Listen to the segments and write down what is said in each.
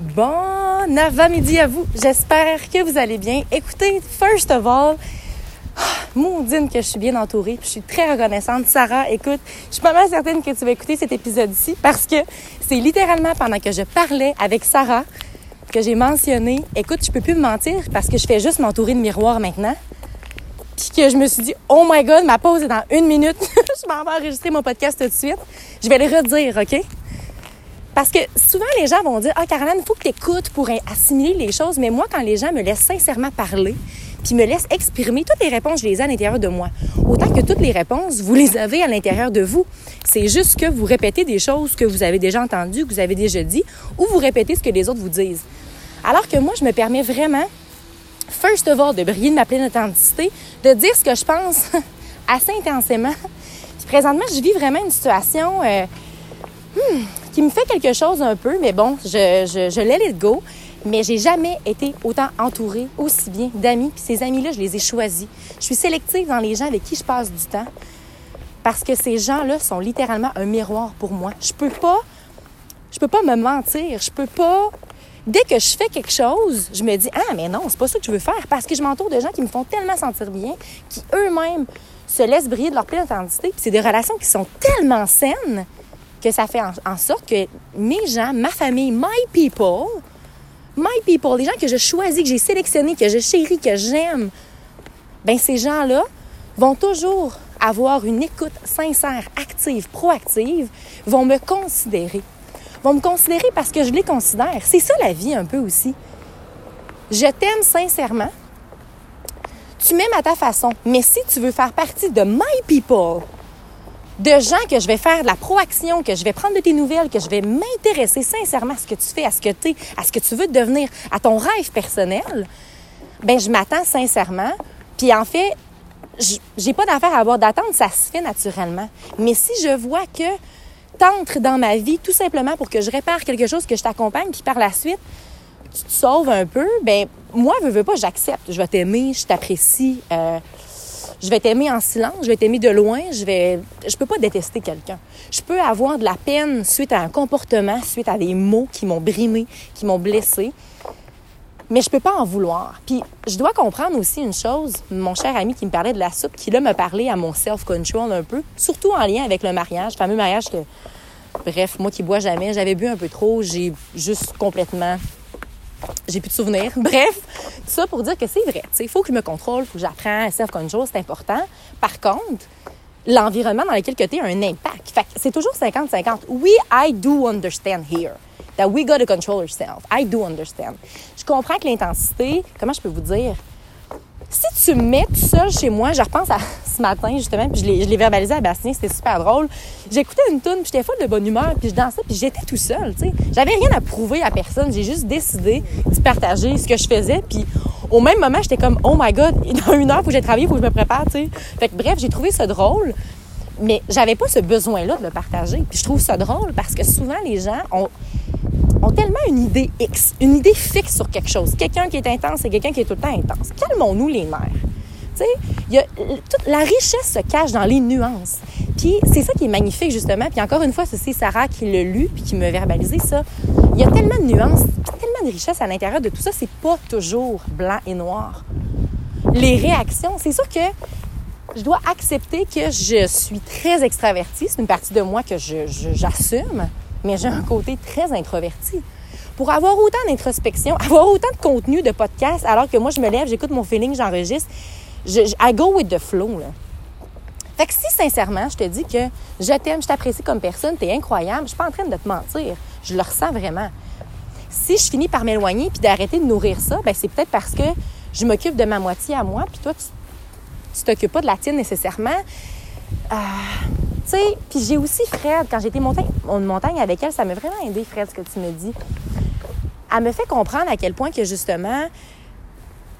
Bon avant-midi à vous. J'espère que vous allez bien. Écoutez, first of all, Maudine que je suis bien entourée. Je suis très reconnaissante. Sarah, écoute, je suis pas mal certaine que tu vas écouter cet épisode-ci parce que c'est littéralement pendant que je parlais avec Sarah que j'ai mentionné, écoute, je peux plus me mentir parce que je fais juste m'entourer de miroirs maintenant. Puis que je me suis dit, oh my god, ma pause est dans une minute. je m'en vais enregistrer mon podcast tout de suite. Je vais le redire, OK? Parce que souvent, les gens vont dire, ah, Caroline, il faut que tu écoutes pour assimiler les choses. Mais moi, quand les gens me laissent sincèrement parler, puis me laissent exprimer. Toutes les réponses, je les ai à l'intérieur de moi. Autant que toutes les réponses, vous les avez à l'intérieur de vous. C'est juste que vous répétez des choses que vous avez déjà entendues, que vous avez déjà dit, ou vous répétez ce que les autres vous disent. Alors que moi, je me permets vraiment, first of all, de briller de ma pleine authenticité, de dire ce que je pense assez intensément. Puis présentement, je vis vraiment une situation euh, hmm, qui me fait quelque chose un peu, mais bon, je, je, je let go. Mais j'ai jamais été autant entourée aussi bien d'amis. Puis ces amis-là, je les ai choisis. Je suis sélective dans les gens avec qui je passe du temps. Parce que ces gens-là sont littéralement un miroir pour moi. Je peux pas, je peux pas me mentir. Je peux pas. Dès que je fais quelque chose, je me dis ah mais non, c'est pas ça que je veux faire parce que je m'entoure de gens qui me font tellement sentir bien, qui eux-mêmes se laissent briller de leur pleine authenticité. Puis c'est des relations qui sont tellement saines que ça fait en sorte que mes gens, ma famille, my people, my people, les gens que je choisis, que j'ai sélectionnés, que je chéris, que j'aime, ben ces gens-là vont toujours avoir une écoute sincère, active, proactive, vont me considérer. Vont me considérer parce que je les considère. C'est ça la vie un peu aussi. Je t'aime sincèrement. Tu m'aimes à ta façon. Mais si tu veux faire partie de my people, de gens que je vais faire de la proaction, que je vais prendre de tes nouvelles, que je vais m'intéresser sincèrement à ce que tu fais, à ce que tu es, à ce que tu veux devenir, à ton rêve personnel, ben je m'attends sincèrement. Puis en fait, j'ai pas d'affaire à avoir d'attente, ça se fait naturellement. Mais si je vois que t'entres dans ma vie tout simplement pour que je répare quelque chose, que je t'accompagne, puis par la suite, tu te sauves un peu, ben moi, je veux pas, j'accepte. Je vais t'aimer, je t'apprécie. Euh, je vais t'aimer en silence, je vais t'aimer de loin, je vais je peux pas détester quelqu'un. Je peux avoir de la peine suite à un comportement, suite à des mots qui m'ont brimé, qui m'ont blessé. Mais je peux pas en vouloir. Puis je dois comprendre aussi une chose, mon cher ami qui me parlait de la soupe, qui là me parlait à mon self-control un peu, surtout en lien avec le mariage, le fameux mariage que bref, moi qui bois jamais, j'avais bu un peu trop, j'ai juste complètement j'ai plus de souvenirs. Bref, tout ça pour dire que c'est vrai. Il faut que je me contrôle, il faut que j'apprends self-control, c'est important. Par contre, l'environnement dans lequel tu es a un impact. C'est toujours 50-50. Oui, I do understand here that we got to control ourselves. I do understand. Je comprends que l'intensité, comment je peux vous dire, si tu me mets tout seul chez moi, je repense à ce matin, justement, puis je l'ai verbalisé à Bastien, c'était super drôle. J'écoutais une tune, puis j'étais folle de bonne humeur, puis je dansais, puis j'étais tout seul, tu sais. J'avais rien à prouver à personne, j'ai juste décidé de partager ce que je faisais, puis au même moment, j'étais comme, oh my god, dans une heure, faut que j'aille travailler, il faut que je me prépare, tu sais. Fait que bref, j'ai trouvé ça drôle, mais j'avais pas ce besoin-là de le partager. Puis je trouve ça drôle parce que souvent, les gens ont ont tellement une idée X, une idée fixe sur quelque chose. Quelqu'un qui est intense, c'est quelqu'un qui est tout le temps intense. Calmons-nous les nerfs. Tu sais, toute la richesse se cache dans les nuances. Puis c'est ça qui est magnifique justement. Puis encore une fois, c'est Sarah qui l'a lu puis qui me verbalisé ça. Il y a tellement de nuances, tellement de richesse à l'intérieur de tout ça. C'est pas toujours blanc et noir. Les réactions, c'est sûr que je dois accepter que je suis très extravertie. C'est une partie de moi que j'assume mais j'ai un côté très introverti. Pour avoir autant d'introspection, avoir autant de contenu de podcast, alors que moi, je me lève, j'écoute mon feeling, j'enregistre, je, I go with the flow. Là. Fait que si sincèrement, je te dis que je t'aime, je t'apprécie comme personne, t'es incroyable, je suis pas en train de te mentir. Je le ressens vraiment. Si je finis par m'éloigner puis d'arrêter de nourrir ça, ben c'est peut-être parce que je m'occupe de ma moitié à moi, puis toi, tu, t'occupes pas de la tienne nécessairement. Euh, puis j'ai aussi Fred, quand j'étais montagne, en montagne avec elle, ça m'a vraiment aidé, Fred, ce que tu me dis. Elle me fait comprendre à quel point que justement,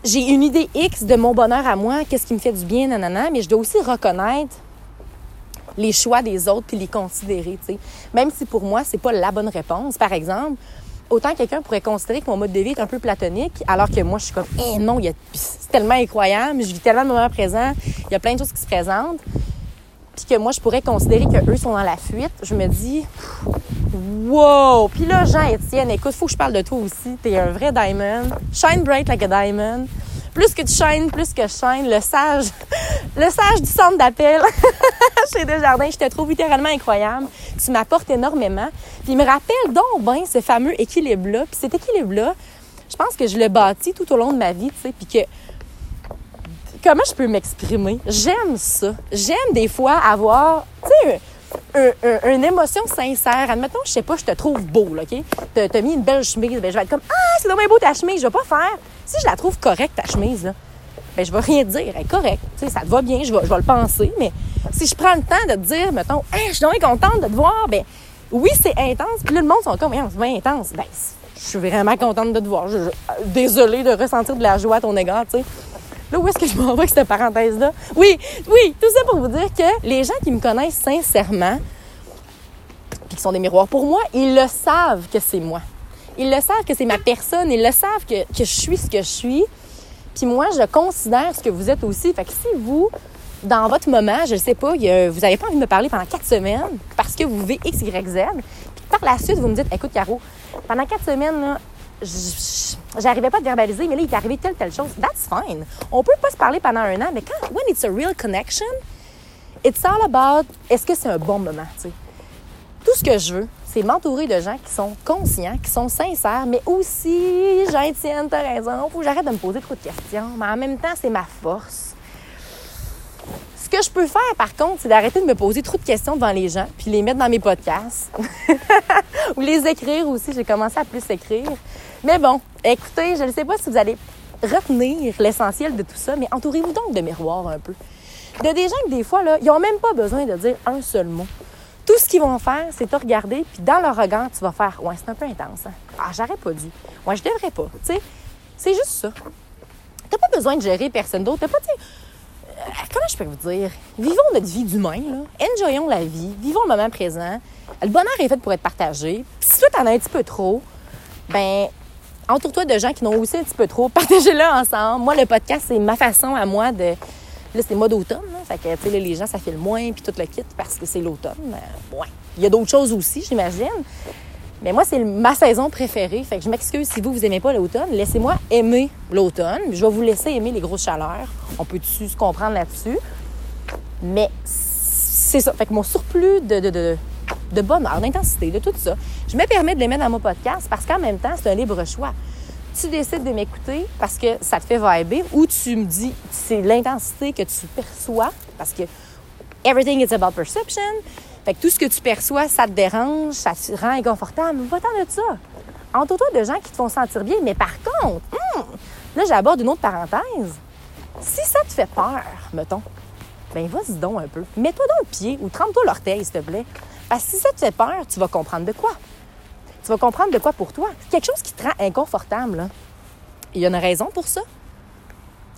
j'ai une idée X de mon bonheur à moi, qu'est-ce qui me fait du bien, nanana, mais je dois aussi reconnaître les choix des autres puis les considérer, tu sais. Même si pour moi, c'est pas la bonne réponse. Par exemple, autant quelqu'un pourrait considérer que mon mode de vie est un peu platonique, alors que moi, je suis comme, eh non, c'est tellement incroyable, je vis tellement de moments présents, il y a plein de choses qui se présentent que moi, je pourrais considérer qu'eux sont dans la fuite, je me dis, wow! Puis là, Jean-Étienne, écoute, faut que je parle de toi aussi. T'es un vrai diamond. Shine bright like a diamond. Plus que tu shines, plus que je shine. Le sage, le sage du centre d'appel chez Desjardins, je te trouve littéralement incroyable. Tu m'apportes énormément. Puis il me rappelle donc bien ce fameux équilibre-là. Puis cet équilibre-là, je pense que je l'ai bâti tout au long de ma vie, tu sais, puis que comment je peux m'exprimer? J'aime ça. J'aime des fois avoir, tu sais, une émotion sincère. Admettons, je sais pas, je te trouve beau, là, OK? T'as as mis une belle chemise, ben, je vais être comme Ah, c'est dommage beau ta chemise, je vais pas faire. Si je la trouve correcte, ta chemise, là, ben, je vais rien dire, elle est correcte. Tu sais, ça te va bien, je vais, je vais le penser, mais si je prends le temps de te dire, mettons, hey, je suis vraiment contente de te voir, ben, oui, c'est intense. Puis là, le monde sont comme, c'est bien intense. Ben, je suis vraiment contente de te voir. Je, désolée de ressentir de la joie à ton égard, tu sais. Là, où est-ce que je m'en vais avec cette parenthèse-là? Oui, oui, tout ça pour vous dire que les gens qui me connaissent sincèrement, puis qui sont des miroirs pour moi, ils le savent que c'est moi. Ils le savent que c'est ma personne. Ils le savent que, que, je suis ce que je suis. Puis moi, je considère ce que vous êtes aussi. Fait que si vous, dans votre moment, je ne sais pas, vous n'avez pas envie de me parler pendant quatre semaines parce que vous vivez X, Y, Z, puis par la suite, vous me dites, écoute, Caro, pendant quatre semaines, là, j'arrivais pas à verbaliser, mais là, il t'est arrivé telle, telle chose. That's fine. On peut pas se parler pendant un an, mais quand, when it's a real connection, it's all about est-ce que c'est un bon moment, tu sais? Tout ce que je veux, c'est m'entourer de gens qui sont conscients, qui sont sincères, mais aussi, j'en t'as raison, faut que j'arrête de me poser trop de questions. Mais en même temps, c'est ma force. Ce que je peux faire, par contre, c'est d'arrêter de me poser trop de questions devant les gens, puis les mettre dans mes podcasts. Ou les écrire aussi. J'ai commencé à plus écrire. Mais bon, écoutez, je ne sais pas si vous allez retenir l'essentiel de tout ça, mais entourez-vous donc de miroirs un peu. De des gens que des fois, là, ils n'ont même pas besoin de dire un seul mot. Tout ce qu'ils vont faire, c'est te regarder, puis dans leur regard, tu vas faire Ouais, c'est un peu intense. Hein? Ah, j'aurais pas dû. Ouais, je devrais pas. Tu sais, c'est juste ça. T'as pas besoin de gérer personne d'autre. T'as pas, euh, comment je peux vous dire? Vivons notre vie d'humain, là. Enjoyons la vie. Vivons le moment présent. Le bonheur est fait pour être partagé. Si toi, t'en as un petit peu trop, ben entoure-toi de gens qui n'ont aussi un petit peu trop. Partagez-le ensemble. Moi, le podcast, c'est ma façon à moi de... Là, c'est mode automne. Là. Fait que, tu sais, les gens, ça fait le moins, puis tout le kit parce que c'est l'automne. ouais. Il y a d'autres choses aussi, j'imagine. Mais moi, c'est ma saison préférée. Fait que je m'excuse si vous, vous aimez pas l'automne. Laissez-moi aimer l'automne. Je vais vous laisser aimer les grosses chaleurs. On peut-tu se comprendre là-dessus? Mais c'est ça. Fait que mon surplus de, de, de, de bonheur, d'intensité, de tout ça. Je me permets de les mettre dans mon podcast parce qu'en même temps, c'est un libre choix. Tu décides de m'écouter parce que ça te fait vibrer ou tu me dis c'est l'intensité que tu perçois parce que everything is about perception. Fait que tout ce que tu perçois, ça te dérange, ça te rend inconfortable. Va-t'en de ça. Entoure-toi de gens qui te font sentir bien. Mais par contre, hmm, là, j'aborde une autre parenthèse. Si ça te fait peur, mettons, ben vas-y donc un peu. Mets-toi dans le pied ou trempe-toi l'orteil, s'il te plaît. Parce que si ça te fait peur, tu vas comprendre de quoi. Tu vas comprendre de quoi pour toi. Quelque chose qui te rend inconfortable. Là. Il y a une raison pour ça.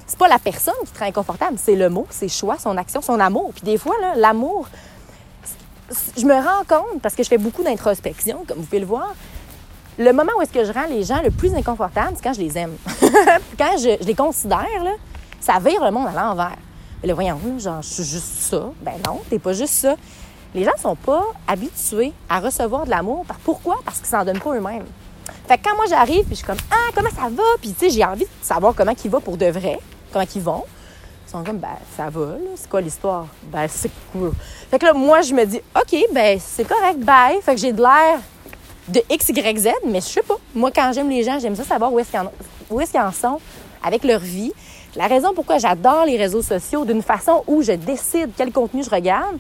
C'est pas la personne qui te rend inconfortable, c'est le mot, ses choix, son action, son amour. Puis des fois, l'amour, je me rends compte, parce que je fais beaucoup d'introspection, comme vous pouvez le voir, le moment où est-ce que je rends les gens le plus inconfortable, c'est quand je les aime. quand je, les considère, là, ça vire le monde à l'envers. Le voyons, genre, je suis juste ça. Ben non, t'es pas juste ça les gens sont pas habitués à recevoir de l'amour. Pourquoi? Parce qu'ils s'en donnent pas eux-mêmes. Fait que quand moi j'arrive, puis je suis comme Ah, comment ça va? Puis tu sais, j'ai envie de savoir comment ils vont pour de vrai, comment ils vont. Ils sont comme Ben, ça va, là. C'est quoi l'histoire? Ben, c'est cool. Fait que là, moi, je me dis OK, ben, c'est correct, bye. Fait que j'ai de l'air de X, Y, Z, mais je sais pas. Moi, quand j'aime les gens, j'aime ça savoir où est-ce qu'ils en, est en sont avec leur vie. La raison pourquoi j'adore les réseaux sociaux d'une façon où je décide quel contenu je regarde,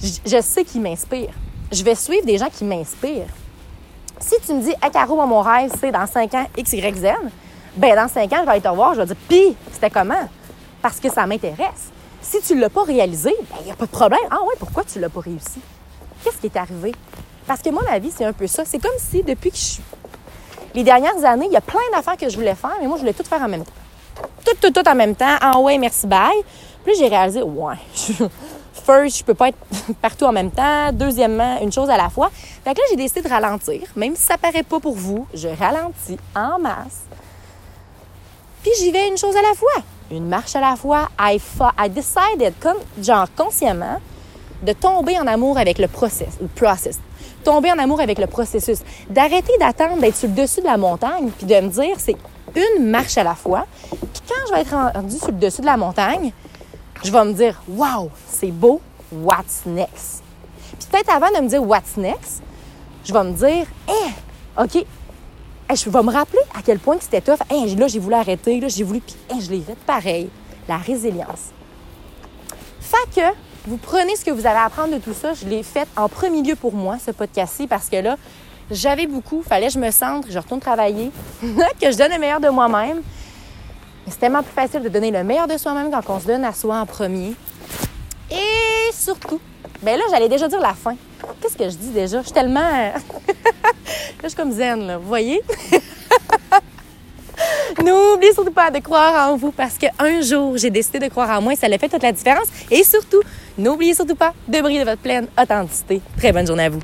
je, sais qu'ils m'inspirent. Je vais suivre des gens qui m'inspirent. Si tu me dis, Caro, mon rêve, c'est dans 5 ans X, Y, Z, ben dans 5 ans, je vais aller te voir, je vais dire, pis, c'était comment? Parce que ça m'intéresse. Si tu ne l'as pas réalisé, ben, il n'y a pas de problème. Ah ouais, pourquoi tu ne l'as pas réussi? Qu'est-ce qui est arrivé? Parce que moi, ma vie, c'est un peu ça. C'est comme si, depuis que je suis. Les dernières années, il y a plein d'affaires que je voulais faire, mais moi, je voulais tout faire en même temps. Tout, tout, tout en même temps. Ah ouais, merci, bye. Puis j'ai réalisé, ouais, first, je peux pas être partout en même temps. Deuxièmement, une chose à la fois. Fait que là, j'ai décidé de ralentir. Même si ça paraît pas pour vous, je ralentis en masse. Puis j'y vais une chose à la fois. Une marche à la fois. I, I decided, comme, genre consciemment, de tomber en amour avec le process, le process. Tomber en amour avec le processus. D'arrêter d'attendre d'être sur le dessus de la montagne, puis de me dire, c'est une marche à la fois. Puis quand je vais être rendu sur le dessus de la montagne, je vais me dire, wow, c'est beau, what's next? Puis peut-être avant de me dire what's next, je vais me dire, hé, OK, je vais me rappeler à quel point c'était tough. Hey, là, j'ai voulu arrêter, là, j'ai voulu, puis je l'ai fait pareil. La résilience. Fait que vous prenez ce que vous avez à apprendre de tout ça. Je l'ai fait en premier lieu pour moi, ce podcast-ci, parce que là, j'avais beaucoup. Fallait que je me centre, je retourne travailler, que je donne le meilleur de moi-même. C'est tellement plus facile de donner le meilleur de soi-même quand on se donne à soi en premier. Et surtout, ben là, j'allais déjà dire la fin. Qu'est-ce que je dis déjà? Je suis tellement. je suis comme zen, là. Vous voyez? N'oubliez surtout pas de croire en vous parce qu'un jour, j'ai décidé de croire en moi et ça a fait toute la différence. Et surtout, n'oubliez surtout pas de briller de votre pleine authenticité. Très bonne journée à vous.